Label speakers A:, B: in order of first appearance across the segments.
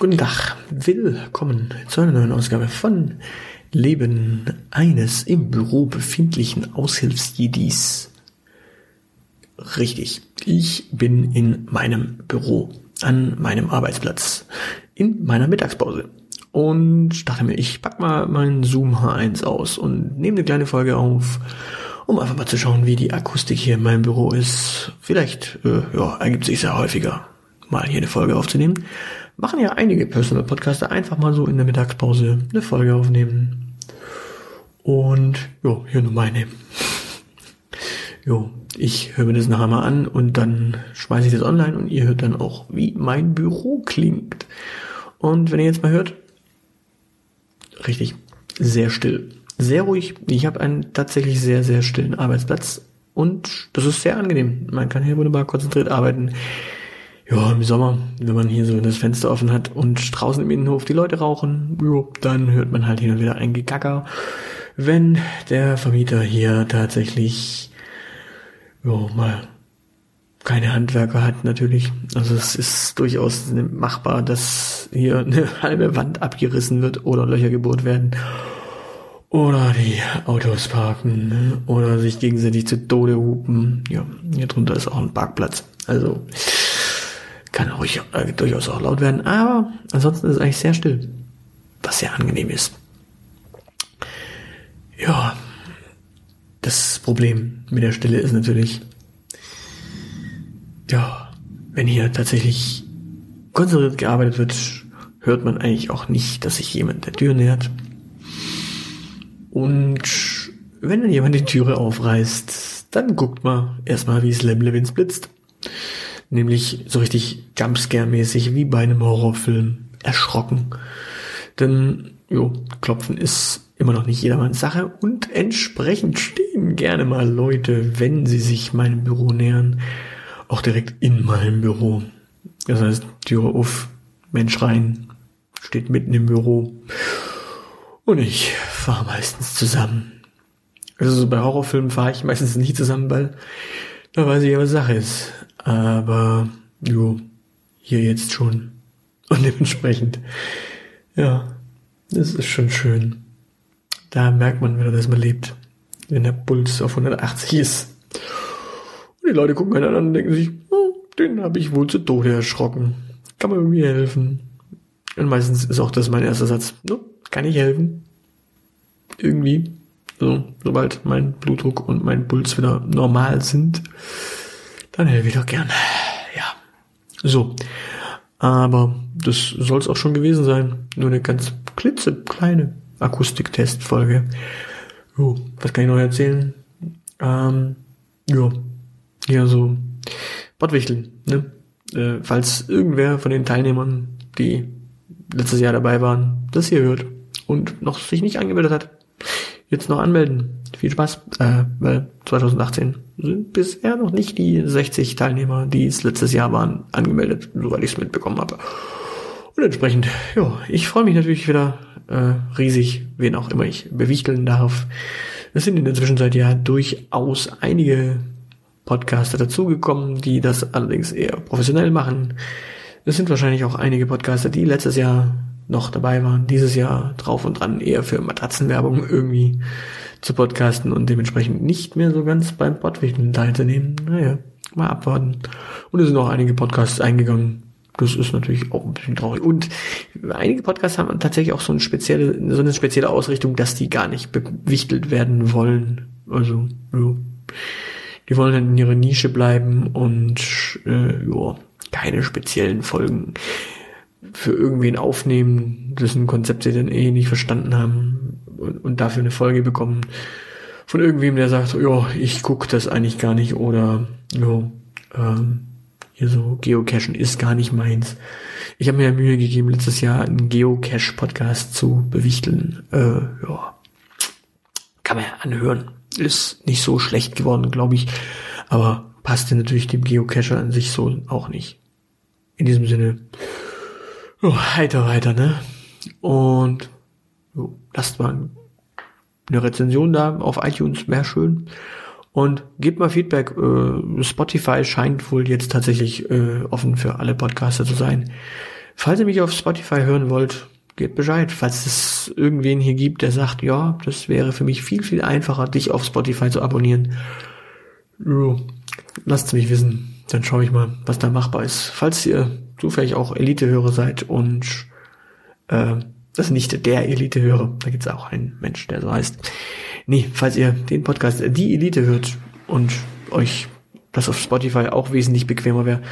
A: Guten Tag, willkommen zu einer neuen Ausgabe von Leben eines im Büro befindlichen Aushilfsjedis. Richtig, ich bin in meinem Büro, an meinem Arbeitsplatz, in meiner Mittagspause und dachte mir, ich pack mal meinen Zoom H1 aus und nehme eine kleine Folge auf, um einfach mal zu schauen, wie die Akustik hier in meinem Büro ist. Vielleicht äh, ja, ergibt sich sehr häufiger, mal hier eine Folge aufzunehmen. Machen ja einige Personal Podcaster einfach mal so in der Mittagspause eine Folge aufnehmen. Und jo, hier nur meine. Jo, ich höre mir das nachher mal an und dann schmeiße ich das online und ihr hört dann auch, wie mein Büro klingt. Und wenn ihr jetzt mal hört, richtig, sehr still, sehr ruhig. Ich habe einen tatsächlich sehr, sehr stillen Arbeitsplatz und das ist sehr angenehm. Man kann hier wunderbar konzentriert arbeiten. Ja, im Sommer, wenn man hier so das Fenster offen hat und draußen im Innenhof die Leute rauchen, jo, dann hört man halt hin und wieder ein Gegacker, wenn der Vermieter hier tatsächlich jo, mal keine Handwerker hat natürlich. Also es ist durchaus machbar, dass hier eine halbe Wand abgerissen wird oder Löcher gebohrt werden oder die Autos parken ne? oder sich gegenseitig zu Tode hupen. Ja, hier drunter ist auch ein Parkplatz. Also kann ruhig, äh, durchaus auch laut werden, aber ansonsten ist es eigentlich sehr still, was sehr angenehm ist. Ja, das Problem mit der Stille ist natürlich, ja, wenn hier tatsächlich konzentriert gearbeitet wird, hört man eigentlich auch nicht, dass sich jemand der Tür nähert. Und wenn dann jemand die Türe aufreißt, dann guckt man erstmal, wie es Lemlewins blitzt. Nämlich so richtig Jumpscare-mäßig, wie bei einem Horrorfilm. Erschrocken. Denn, jo, Klopfen ist immer noch nicht jedermanns Sache und entsprechend stehen gerne mal Leute, wenn sie sich meinem Büro nähern, auch direkt in meinem Büro. Das heißt, Türe auf, Mensch rein, steht mitten im Büro. Und ich fahre meistens zusammen. Also so bei Horrorfilmen fahre ich meistens nicht zusammen, weil da weiß ich ja, was Sache ist. Aber, jo, hier jetzt schon. Und dementsprechend, ja, das ist schon schön. Da merkt man wieder, dass man lebt. Wenn der Puls auf 180 ist. Und die Leute gucken einander und denken sich, oh, den habe ich wohl zu Tode erschrocken. Kann man irgendwie helfen? Und meistens ist auch das mein erster Satz. No, kann ich helfen? Irgendwie. So, sobald mein Blutdruck und mein Puls wieder normal sind, dann helfe ich doch gern. Ja. So. Aber das soll es auch schon gewesen sein. Nur eine ganz klitzekleine Akustiktestfolge. Jo, was kann ich noch erzählen? Ähm, jo, ja, so Bottwichteln, ne? Äh, falls irgendwer von den Teilnehmern, die letztes Jahr dabei waren, das hier hört und noch sich nicht angemeldet hat, jetzt noch anmelden. Viel Spaß, äh, weil 2018 sind bisher noch nicht die 60 Teilnehmer, die es letztes Jahr waren, angemeldet, soweit ich es mitbekommen habe. Und entsprechend, ja, ich freue mich natürlich wieder äh, riesig, wen auch immer ich bewichteln darf. Es sind in der Zwischenzeit ja durchaus einige Podcaster dazugekommen, die das allerdings eher professionell machen. Es sind wahrscheinlich auch einige Podcaster, die letztes Jahr noch dabei waren, dieses Jahr drauf und dran eher für Matratzenwerbung irgendwie zu podcasten und dementsprechend nicht mehr so ganz beim Podwichteln teilzunehmen. Naja, mal abwarten. Und es sind auch einige Podcasts eingegangen. Das ist natürlich auch ein bisschen traurig. Und einige Podcasts haben tatsächlich auch so eine spezielle, so eine spezielle Ausrichtung, dass die gar nicht bewichtelt werden wollen. Also, ja. Die wollen dann in ihrer Nische bleiben und äh, keine speziellen Folgen für irgendwen aufnehmen, dessen Konzept sie dann eh nicht verstanden haben und, und dafür eine Folge bekommen von irgendwem, der sagt, ja, ich guck das eigentlich gar nicht oder ja, ähm, hier so Geocachen ist gar nicht meins. Ich habe mir ja Mühe gegeben, letztes Jahr einen Geocache-Podcast zu bewichteln. Äh, ja, kann man ja anhören. Ist nicht so schlecht geworden, glaube ich, aber passte natürlich dem Geocacher an sich so auch nicht. In diesem Sinne, Oh, heiter weiter, ne? Und jo, lasst mal eine Rezension da auf iTunes, wäre schön. Und gebt mal Feedback. Äh, Spotify scheint wohl jetzt tatsächlich äh, offen für alle Podcaster zu sein. Falls ihr mich auf Spotify hören wollt, gebt Bescheid. Falls es irgendwen hier gibt, der sagt, ja, das wäre für mich viel, viel einfacher, dich auf Spotify zu abonnieren. Jo, lasst es mich wissen. Dann schaue ich mal, was da machbar ist. Falls ihr zufällig auch Elite-Hörer seid und äh, das ist nicht der Elite-Hörer, da gibt es auch einen Mensch, der so heißt. Nee, falls ihr den Podcast Die Elite hört und euch das auf Spotify auch wesentlich bequemer wäre,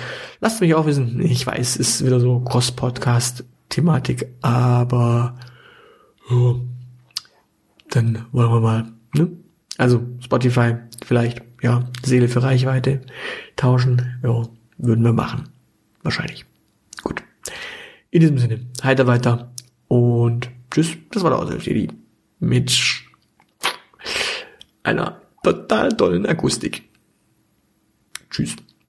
A: lasst mich auch wissen. Ich weiß, es ist wieder so Cross-Podcast-Thematik, aber oh, dann wollen wir mal, ne? Also Spotify vielleicht, ja, Seele für Reichweite tauschen, ja, würden wir machen. Wahrscheinlich. Gut. In diesem Sinne, heiter weiter und tschüss. Das war der Aushilfe mit einer total tollen Akustik. Tschüss.